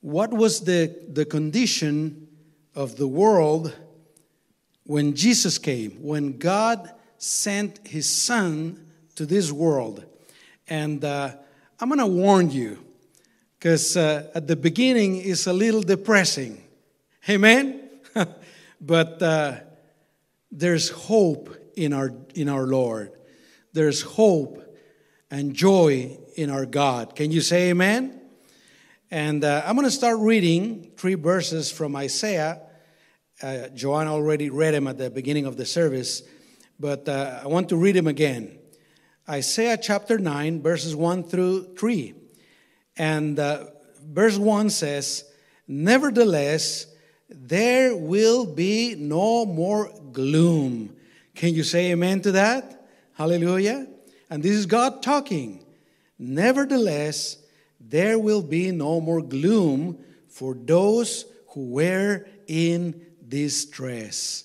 what was the, the condition of the world when Jesus came, when God sent his son to this world. And uh, I'm going to warn you, because uh, at the beginning it's a little depressing. Amen? but uh, there's hope in our, in our Lord. There's hope and joy in our God. Can you say amen? And uh, I'm going to start reading three verses from Isaiah. Uh, Joanne already read them at the beginning of the service, but uh, I want to read them again. Isaiah chapter 9, verses 1 through 3. And uh, verse 1 says, Nevertheless, there will be no more gloom. Can you say amen to that? Hallelujah. And this is God talking. Nevertheless, there will be no more gloom for those who were in distress.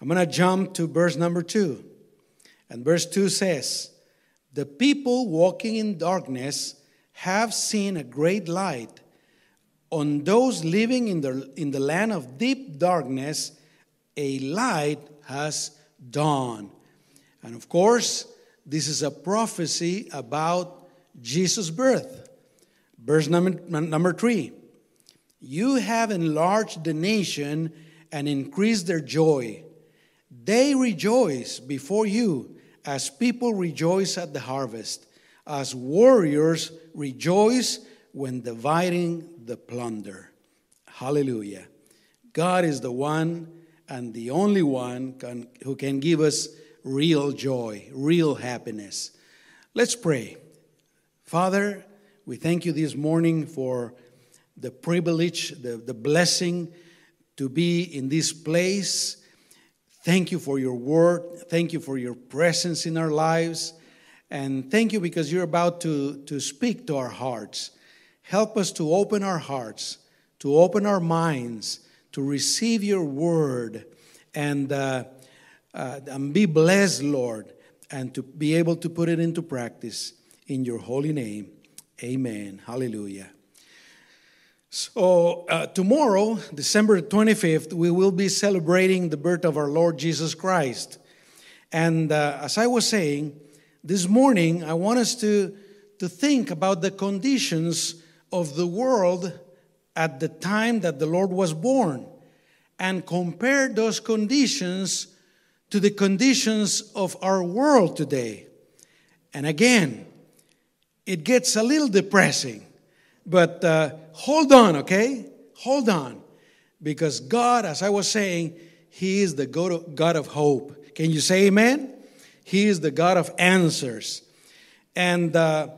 I'm going to jump to verse number two. And verse 2 says, The people walking in darkness have seen a great light. On those living in the, in the land of deep darkness, a light has dawned. And of course, this is a prophecy about Jesus' birth. Verse number, number three You have enlarged the nation and increased their joy. They rejoice before you as people rejoice at the harvest, as warriors rejoice when dividing the plunder. Hallelujah. God is the one and the only one can, who can give us real joy, real happiness. Let's pray. Father, we thank you this morning for the privilege, the, the blessing to be in this place. Thank you for your word. Thank you for your presence in our lives. And thank you because you're about to, to speak to our hearts. Help us to open our hearts, to open our minds, to receive your word, and, uh, uh, and be blessed, Lord, and to be able to put it into practice in your holy name. Amen. Hallelujah. So, uh, tomorrow, December 25th, we will be celebrating the birth of our Lord Jesus Christ. And uh, as I was saying, this morning, I want us to, to think about the conditions of the world at the time that the Lord was born and compare those conditions to the conditions of our world today. And again, it gets a little depressing, but uh, hold on, okay? Hold on. Because God, as I was saying, He is the God of, hope. Can you say amen? He is the God of answers. And uh,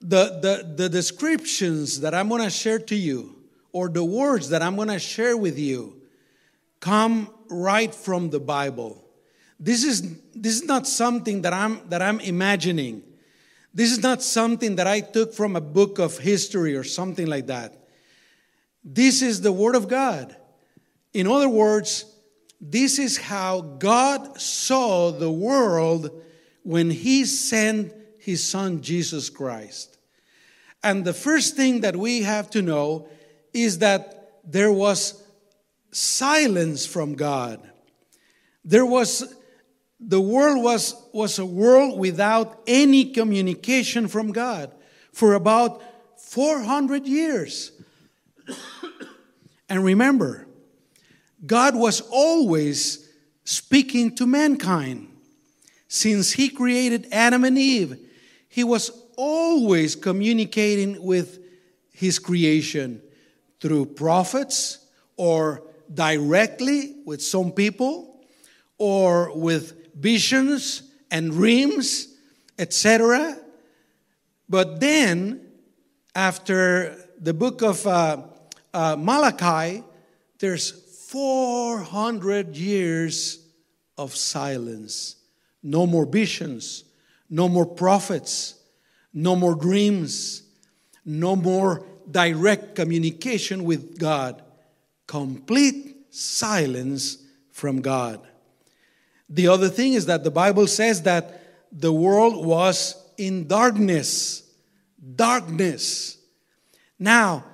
the, the, the descriptions that I'm going to share to you, or the words that I'm going to share with you, come right from the Bible. This is, this is not something that I'm, that I'm imagining. This is not something that I took from a book of history or something like that. This is the Word of God. In other words, this is how God saw the world when He sent His Son Jesus Christ. And the first thing that we have to know is that there was silence from God. There was the world was, was a world without any communication from God for about 400 years. and remember, God was always speaking to mankind. Since He created Adam and Eve, He was always communicating with His creation through prophets or directly with some people or with visions and dreams, etc. But then, after the book of uh, uh, Malachi, there's 400 years of silence. No more visions, no more prophets, no more dreams, no more direct communication with God. Complete silence from God. The other thing is that the Bible says that the world was in darkness. Darkness. Now,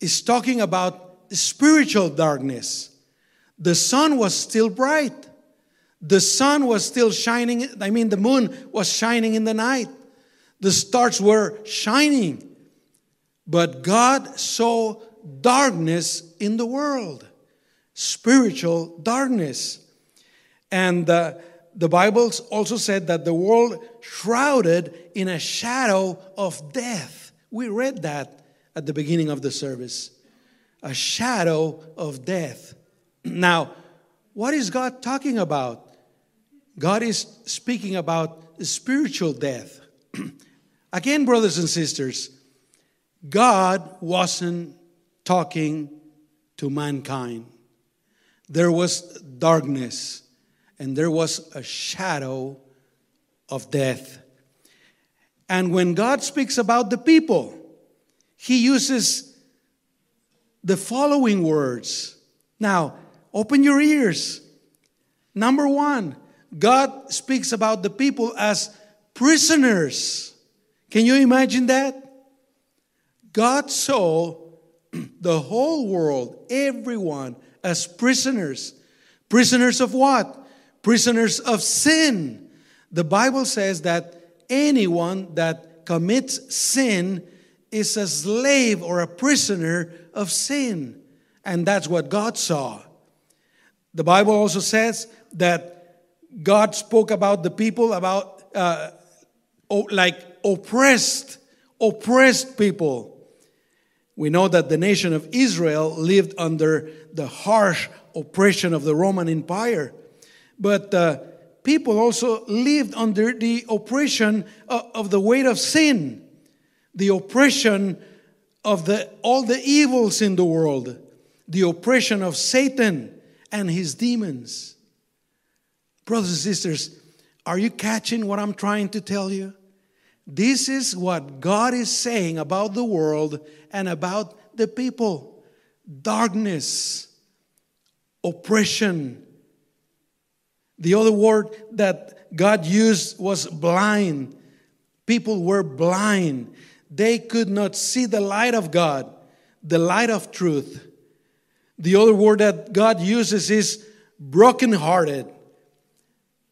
it's talking about spiritual darkness. The sun was still bright. The sun was still shining. I mean, the moon was shining in the night. The stars were shining. But God saw darkness in the world, spiritual darkness. And uh, the Bible also said that the world shrouded in a shadow of death. We read that at the beginning of the service. A shadow of death. Now, what is God talking about? God is speaking about spiritual death. Again, brothers and sisters, God wasn't talking to mankind. There was darkness and there was a shadow of death. And when God speaks about the people, he uses the following words. Now, open your ears. Number one, God speaks about the people as prisoners. Can you imagine that? God saw the whole world, everyone, as prisoners. Prisoners of what? Prisoners of sin. The Bible says that anyone that commits sin is a slave or a prisoner of sin. And that's what God saw. The Bible also says that God spoke about the people, about uh, like oppressed, oppressed people. We know that the nation of Israel lived under the harsh oppression of the Roman Empire. But uh, people also lived under the oppression of, of the weight of sin, the oppression of the, all the evils in the world, the oppression of Satan and his demons. Brothers and sisters, are you catching what I'm trying to tell you? This is what God is saying about the world and about the people darkness, oppression. The other word that God used was blind. People were blind. They could not see the light of God, the light of truth. The other word that God uses is brokenhearted.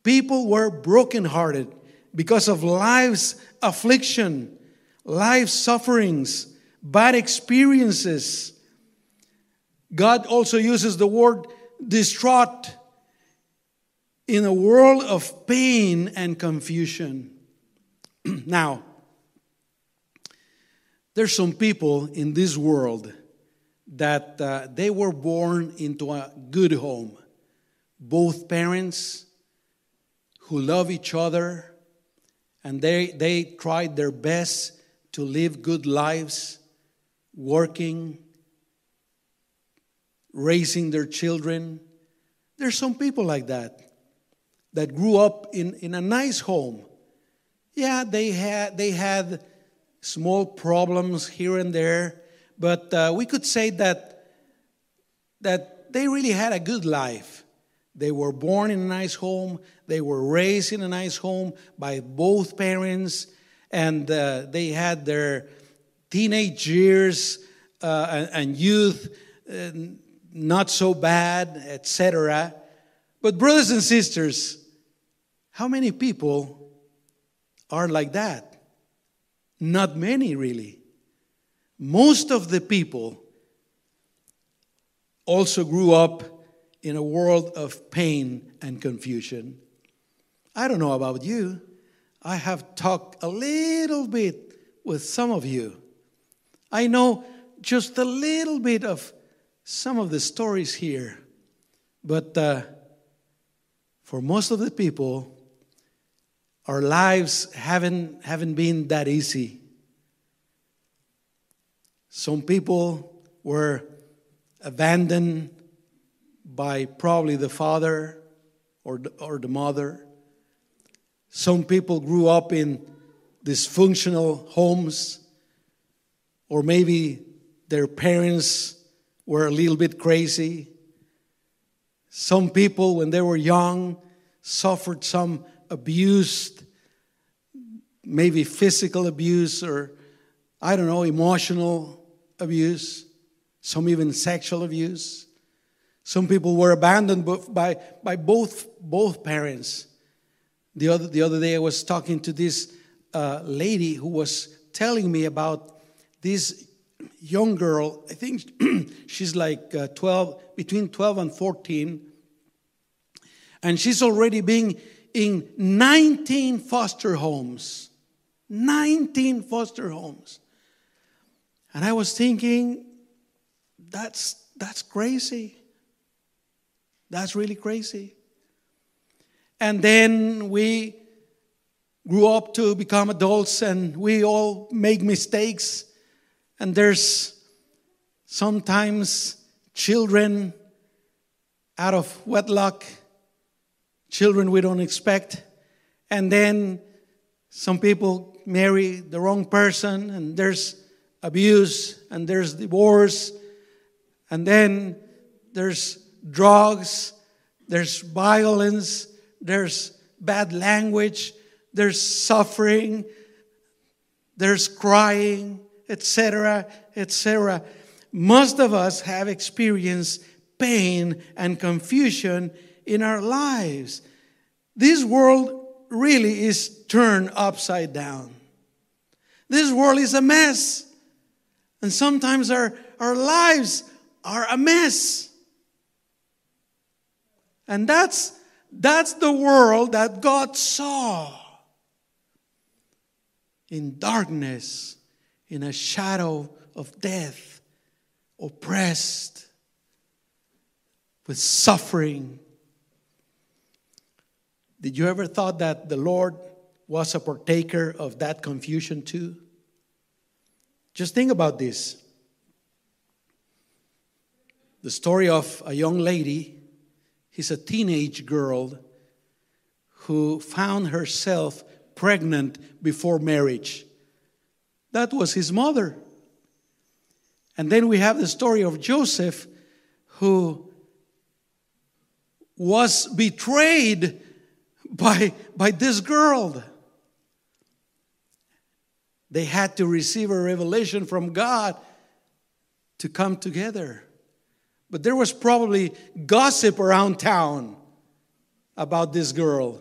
People were brokenhearted because of life's affliction, life's sufferings, bad experiences. God also uses the word distraught in a world of pain and confusion. now, there's some people in this world that uh, they were born into a good home. Both parents who love each other and they, they tried their best to live good lives, working, raising their children. There's some people like that that grew up in, in a nice home. Yeah, they had, they had small problems here and there, but uh, we could say that, that they really had a good life. They were born in a nice home. They were raised in a nice home by both parents, and uh, they had their teenage years uh, and, and, youth uh, not so bad, etc. But, brothers and sisters, how many people are like that? Not many, really. Most of the people also grew up in a world of pain and confusion. I don't know about you. I have talked a little bit with some of you. I know just a little bit of some of the stories here, but uh, for most of the people, our lives haven't, haven't been that easy. Some people were abandoned by probably the father or the, or the mother. Some people grew up in dysfunctional homes, or maybe their parents were a little bit crazy. Some people, when they were young, suffered some abuse, maybe physical abuse or I don't know, emotional abuse, some even sexual abuse. Some people were abandoned by, by both, both parents. The other, the other day, I was talking to this uh, lady who was telling me about this young girl. I think she's like uh, 12, between 12 and 14. And she's already being in 19 foster homes. 19 foster homes. And I was thinking, that's, that's crazy. That's really crazy. And then we grew up to become adults and we all make mistakes. And there's sometimes children out of wedlock, children we don't expect. And then some people marry the wrong person, and there's abuse, and there's divorce, and then there's drugs, there's violence, there's bad language, there's suffering, there's crying, etc., etc. Most of us have experienced pain and confusion in our lives. This world really is turned upside down. This world is a mess. And sometimes our, our lives are a mess. And that's, that's the world that God saw in darkness, in a shadow of death, oppressed, with suffering. Did you ever thought that the Lord was a partaker of that confusion too? Just think about this. The story of a young lady He's a teenage girl who found herself pregnant before marriage. That was his mother. And then we have the story of Joseph who was betrayed by, by this girl. They had to receive a revelation from God to come together. But there was probably gossip around town about this girl.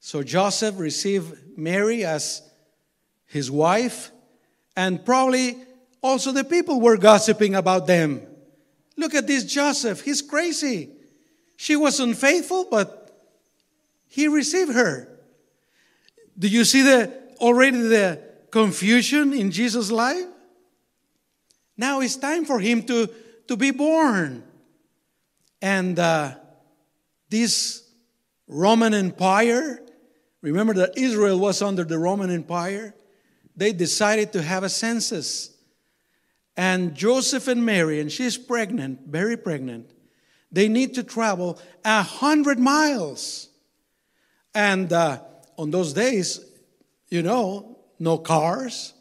So Joseph received Mary as his wife, and probably also the people were gossiping about them. Look at this Joseph, he's crazy. She was unfaithful, but he received her. Do you see the already the confusion in Jesus' life? Now it's time for him to to be born. And uh, this Roman Empire, remember that Israel was under the Roman Empire, they decided to have a census. And Joseph and Mary, and she's pregnant, very pregnant, they need to travel a hundred miles. And uh, on those days, you know, no cars,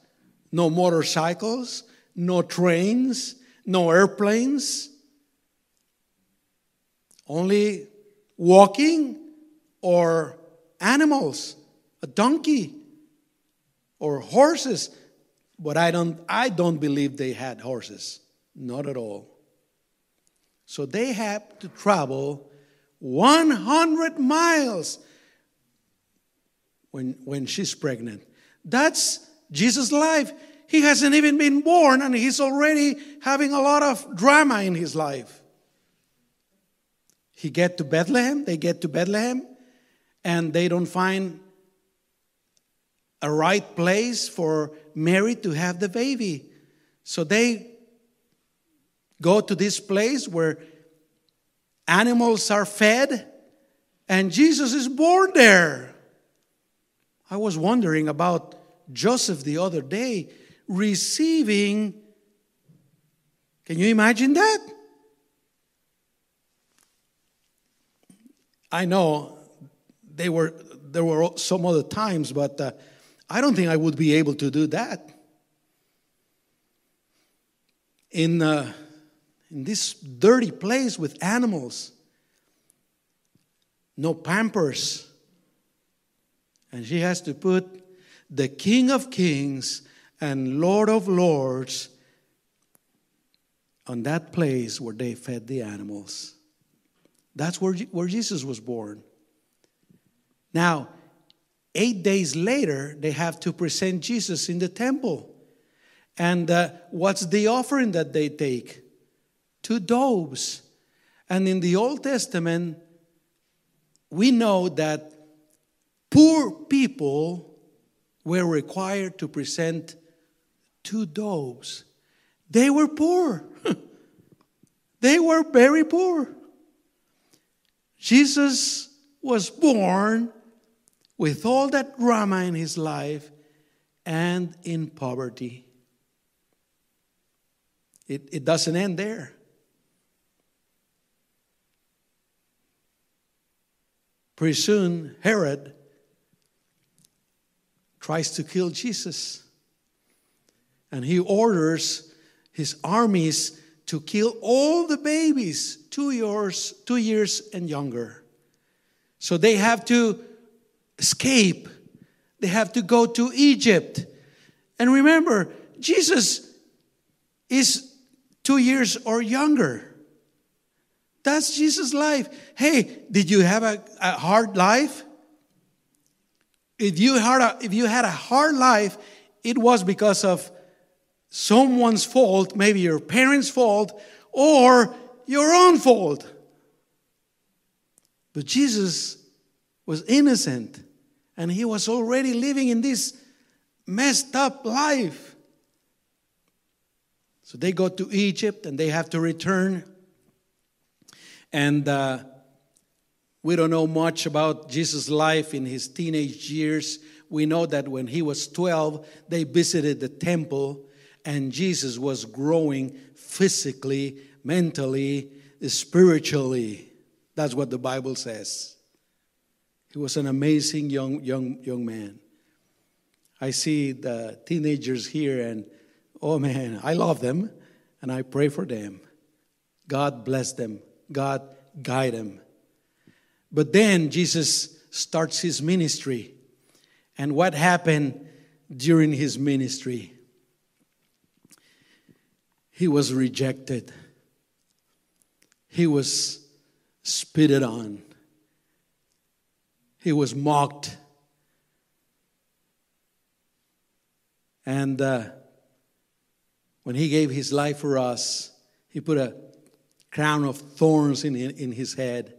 no motorcycles, no trains, no airplanes, only walking or animals, a donkey or horses. But I don't, I don't believe they had horses, not at all. So they had to travel 100 miles when, when she's pregnant. That's Jesus' life. He hasn't even been born and he's already having a lot of drama in his life. He get to Bethlehem, they get to Bethlehem and they don't find a right place for Mary to have the baby. So they go to this place where animals are fed and Jesus is born there. I was wondering about Joseph the other day receiving. Can you imagine that? I know they were, there were some other times, but uh, I don't think I would be able to do that. In, uh, in this dirty place with animals, no pampers. And she has to put the King of Kings and Lord of Lords on that place where they fed the animals. That's where, where Jesus was born. Now, eight days later, they have to present Jesus in the temple. And uh, what's the offering that they take? Two doves. And in the Old Testament, we know that poor people were required to present two doves. They were poor. they were very poor. Jesus was born with all that drama in his life and in poverty. It, it doesn't end there. Pretty soon, Herod tries to kill Jesus. And he orders his armies to kill all the babies two years, two years and younger. So they have to escape. They have to go to Egypt. And remember, Jesus is two years or younger. That's Jesus' life. Hey, did you have a, a hard life? If you, had a, if you had a hard life, it was because of someone's fault, maybe your parents' fault, or your own fault. But Jesus was innocent and he was already living in this messed up life. So they go to Egypt and they have to return. And uh, we don't know much about Jesus' life in his teenage years. We know that when he was 12, they visited the temple, and Jesus was growing physically, mentally, spiritually. That's what the Bible says. He was an amazing young, young, young man. I see the teenagers here, and oh man, I love them and I pray for them. God bless them, God guide them. But then Jesus starts his ministry. And what happened during his ministry? He was rejected, he was spitted on. He was mocked. And uh, when he gave his life for us, he put a crown of thorns in, in his head.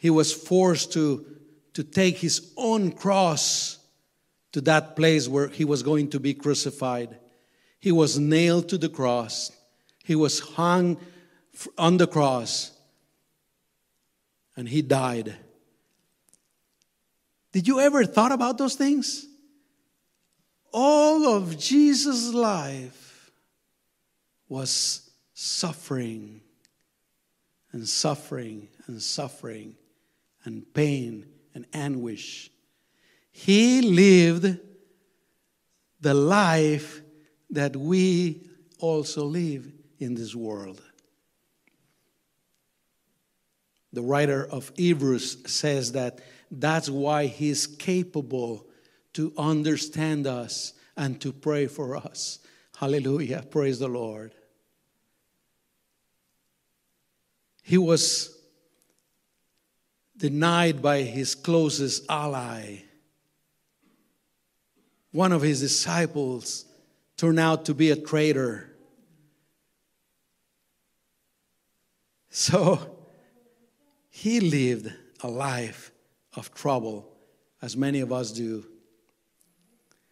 He was forced to, to take his own cross to that place where he was going to be crucified. He was nailed to the cross. He was hung on the cross. And he died. Did you ever thought about those things? All of Jesus' life was suffering and suffering and suffering and pain and anguish. He lived the life that we also live in this world. The writer of Hebrews says that that's why He's capable to understand us and to pray for us. Hallelujah. Praise the Lord. He was denied by his closest ally. One of his disciples turned out to be a traitor. So he lived a life of trouble, as many of us do.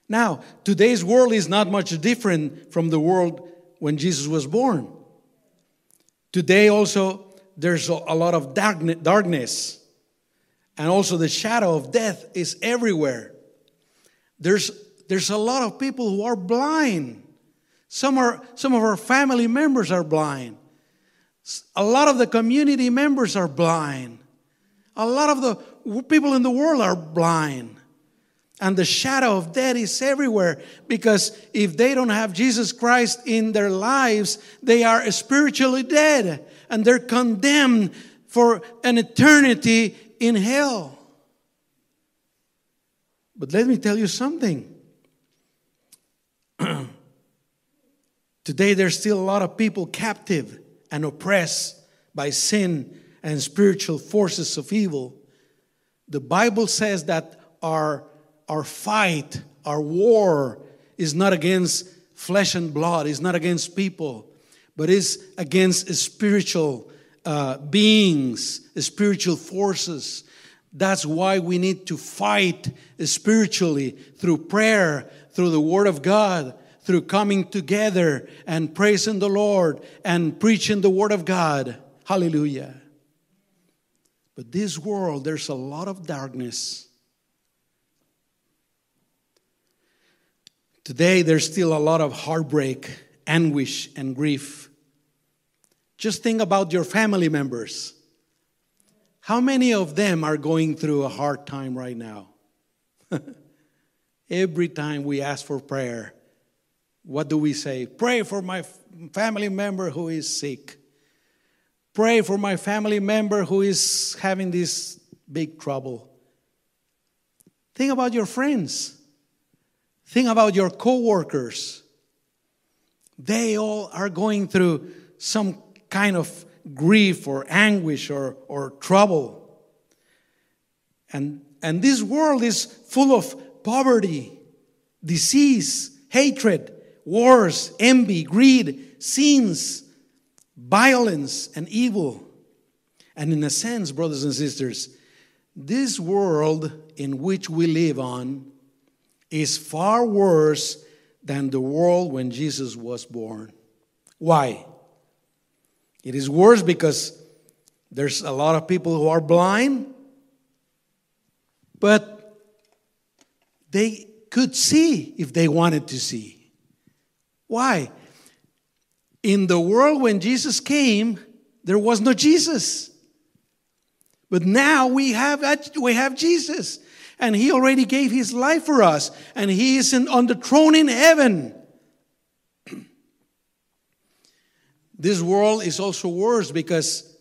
Now, today's world is not much different from the world when Jesus was born. Today, also, there's a lot of darkness, and also the shadow of death is everywhere. There's, there's a lot of people who are blind. Some, are, some of our family members are blind. A lot of the community members are blind. A lot of the people in the world are blind. And the shadow of death is everywhere because if they don't have Jesus Christ in their lives, they are spiritually dead and they're condemned for an eternity in hell. But let me tell you something Today, there's still a lot of people captive and oppressed by sin and spiritual forces of evil. The Bible says that our, our fight, our war, is not against flesh and blood, is not against people, but is against a spiritual uh, beings, spiritual forces. That's why we need to fight spiritually through prayer, through the Word of God, through coming together and praising the Lord and preaching the Word of God. Hallelujah. But this world, there's a lot of darkness. Today, there's still a lot of heartbreak, anguish, and grief. Just think about your family members. How many of them are going through a hard time right now? Every time we ask for prayer, what do we say? Pray for my family member who is sick. Pray for my family member who is having this big trouble. Think about your friends. Think about your coworkers. They all are going through some kind of grief or anguish or, or trouble. And, and this world is full of poverty, disease, hatred, wars, envy, greed, sins, violence, and evil. And in a sense, brothers and sisters, this world in which we live on is far worse than the world when Jesus was born. Why? It is worse because there's a lot of people who are blind, but they could see if they wanted to see. Why? In the world when Jesus came, there was no Jesus. But now we have, we have Jesus. And he already gave his life for us. And he is on the throne in heaven. This world is also worse because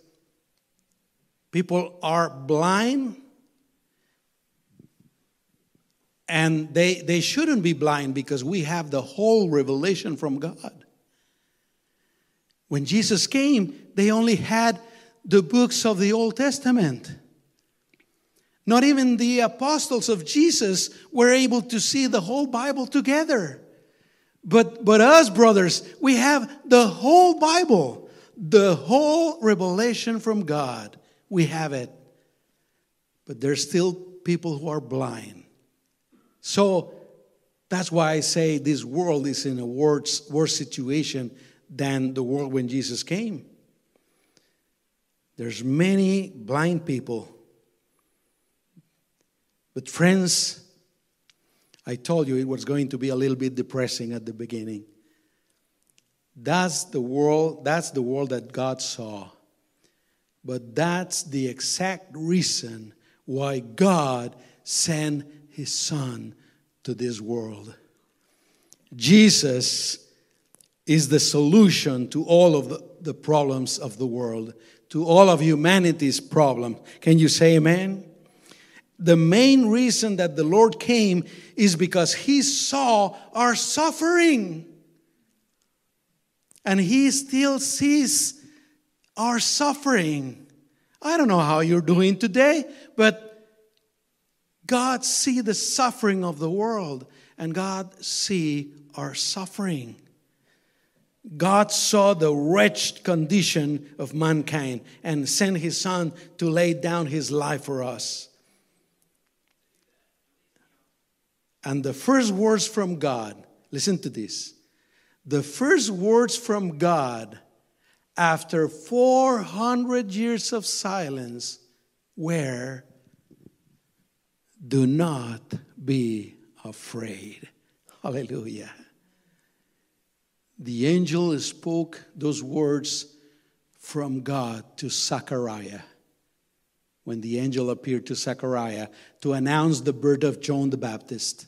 people are blind And they, they shouldn't be blind because we have the whole revelation from God. When Jesus came, they only had the books of the Old Testament. Not even the apostles of Jesus were able to see the whole Bible together. But, but us, brothers, we have the whole Bible, the whole revelation from God. We have it. But there's still people who are blind. So that's why I say this world is in a worse, worse situation than the world when Jesus came. There's many blind people. But friends, I told you it was going to be a little bit depressing at the beginning. That's the world, that's the world that God saw. But that's the exact reason why God sent his son to this world. Jesus is the solution to all of the, the problems of the world, to all of humanity's problems. Can you say amen? The main reason that the Lord came is because he saw our suffering. And he still sees our suffering. I don't know how you're doing today, but God see the suffering of the world and God see our suffering. God saw the wretched condition of mankind and sent his son to lay down his life for us. And the first words from God, listen to this. The first words from God after 400 years of silence were do not be afraid. Hallelujah. The angel spoke those words from God to Zechariah when the angel appeared to Zechariah to announce the birth of John the Baptist.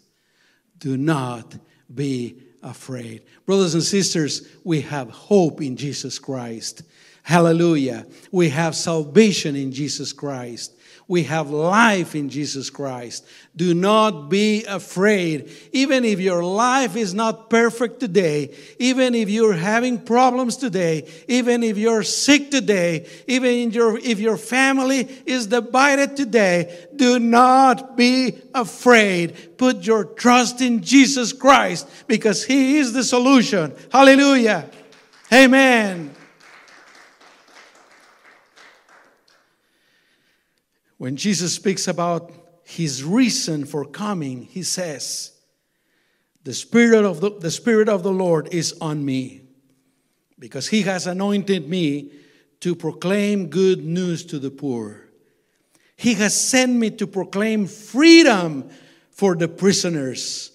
Do not be afraid. Brothers and sisters, we have hope in Jesus Christ. Hallelujah. We have salvation in Jesus Christ. We have life in Jesus Christ. Do not be afraid. Even if your life is not perfect today, even if you're having problems today, even if you're sick today, even if your, if your family is divided today, do not be afraid. Put your trust in Jesus Christ because He is the solution. Hallelujah. Amen. When Jesus speaks about his reason for coming, he says, the spirit of the, the spirit of the Lord is on me because he has anointed me to proclaim good news to the poor. He has sent me to proclaim freedom for the prisoners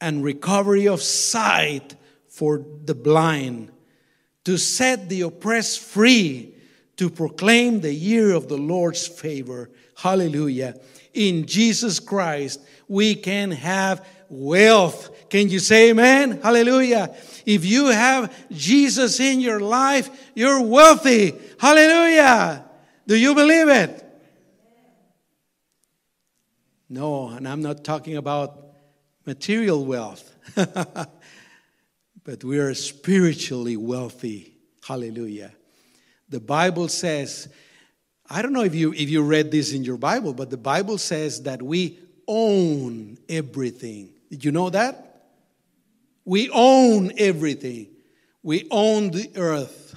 and recovery of sight for the blind, to set the oppressed free to proclaim the year of the Lord's favor. Hallelujah. In Jesus Christ, we can have wealth. Can you say amen? Hallelujah. If you have Jesus in your life, you're wealthy. Hallelujah. Do you believe it? No, and I'm not talking about material wealth, but we are spiritually wealthy. Hallelujah. The Bible says, I don't know if you if you read this in your Bible, but the Bible says that we own everything. Did you know that? We own everything. We own the earth.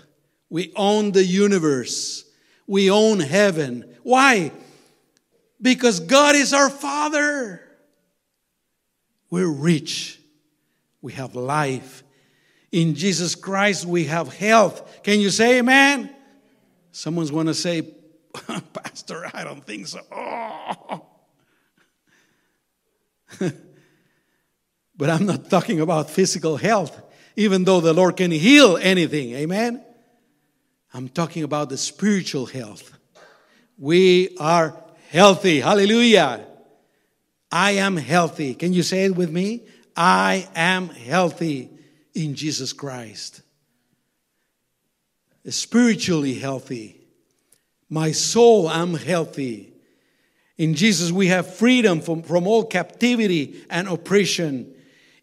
We own the universe. We own heaven. Why? Because God is our Father. We're rich. We have life. In Jesus Christ, we have health. Can you say amen? Someone's going to say, Pastor, I don't think so. Oh. but I'm not talking about physical health, even though the Lord can heal anything. Amen? I'm talking about the spiritual health. We are healthy. Hallelujah. I am healthy. Can you say it with me? I am healthy in Jesus Christ spiritually healthy. My soul, I'm healthy. In Jesus, we have freedom from, from all captivity and oppression.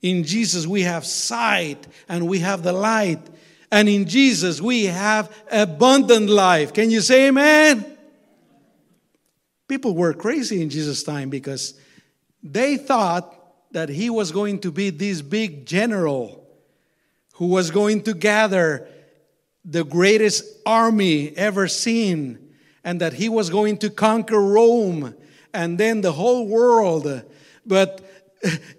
In Jesus, we have sight and we have the light. And in Jesus, we have abundant life. Can you say amen? People were crazy in Jesus' time because they thought that he was going to be this big general who was going to gather the greatest army ever seen and that he was going to conquer Rome and then the whole world. But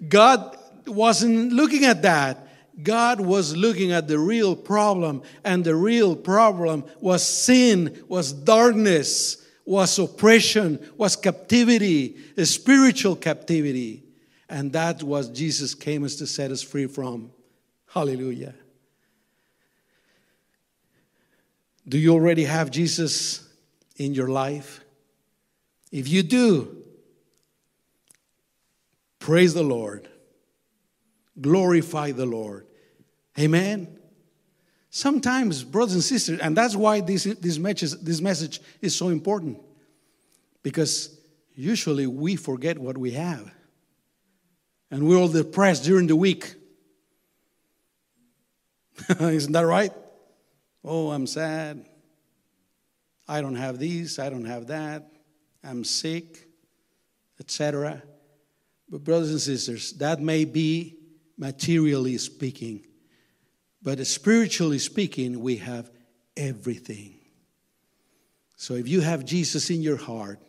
God wasn't looking at that. God was looking at the real problem, and the real problem was sin, was darkness, was oppression, was captivity, spiritual captivity. And that was Jesus came us to set us free from. Hallelujah. Do you already have Jesus in your life? If you do, praise the Lord. Glorify the Lord. Amen. Sometimes, brothers and sisters, and that's why this, this, message, this message is so important. Because usually we forget what we have. And we're all depressed during the week. Isn't that right? Oh, I'm sad. I don't have these, I don't have that. I'm sick, etc. But, brothers and sisters, that may be materially speaking, but spiritually speaking, we have everything. So, if you have Jesus in your heart,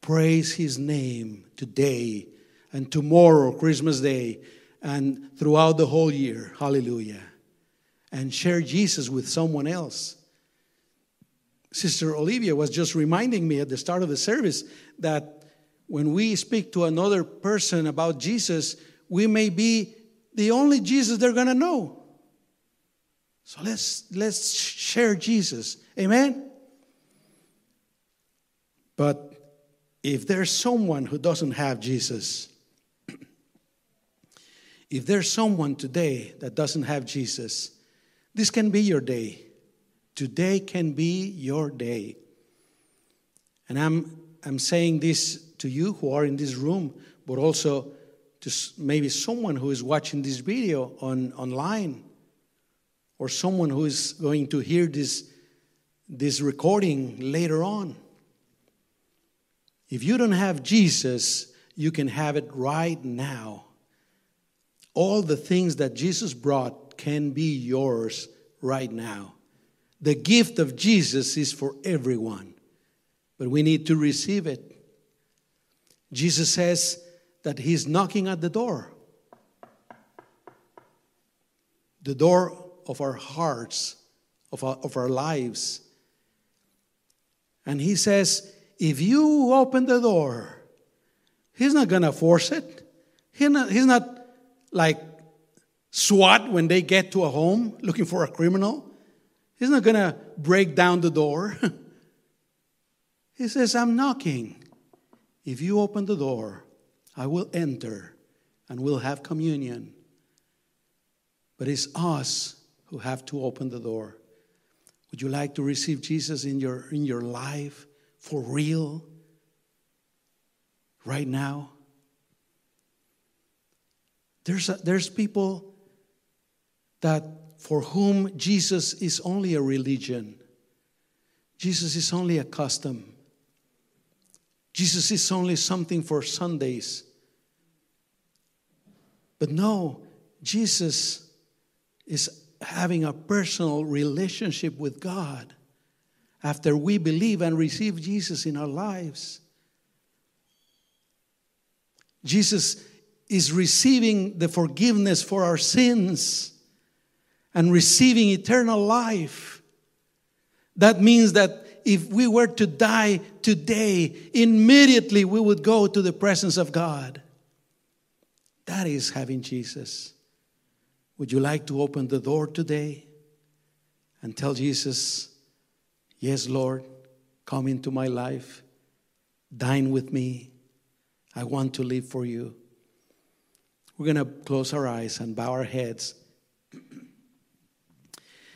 praise his name today and tomorrow, Christmas Day, and throughout the whole year. Hallelujah and share Jesus with someone else. Sister Olivia was just reminding me at the start of the service that when we speak to another person about Jesus, we may be the only Jesus they're going to know. So let's let's share Jesus. Amen. But if there's someone who doesn't have Jesus, if there's someone today that doesn't have Jesus, this can be your day. Today can be your day. And I'm, I'm saying this to you who are in this room, but also to maybe someone who is watching this video on online or someone who is going to hear this, this recording later on. If you don't have Jesus, you can have it right now. All the things that Jesus brought can be yours right now. The gift of Jesus is for everyone, but we need to receive it. Jesus says that He's knocking at the door. The door of our hearts, of our, of our lives. And He says, if you open the door, He's not going to force it. He's not, he's not like SWAT when they get to a home looking for a criminal. He's not going to break down the door. he says, I'm knocking. If you open the door, I will enter and we'll have communion. But it's us who have to open the door. Would you like to receive Jesus in your, in your life for real right now? There's, a, there's people that for whom Jesus is only a religion. Jesus is only a custom. Jesus is only something for Sundays. But no, Jesus is having a personal relationship with God after we believe and receive Jesus in our lives. Jesus is receiving the forgiveness for our sins and receiving eternal life. That means that if we were to die today, immediately we would go to the presence of God. That is having Jesus. Would you like to open the door today and tell Jesus, Yes, Lord, come into my life, dine with me. I want to live for you. We're going to close our eyes and bow our heads.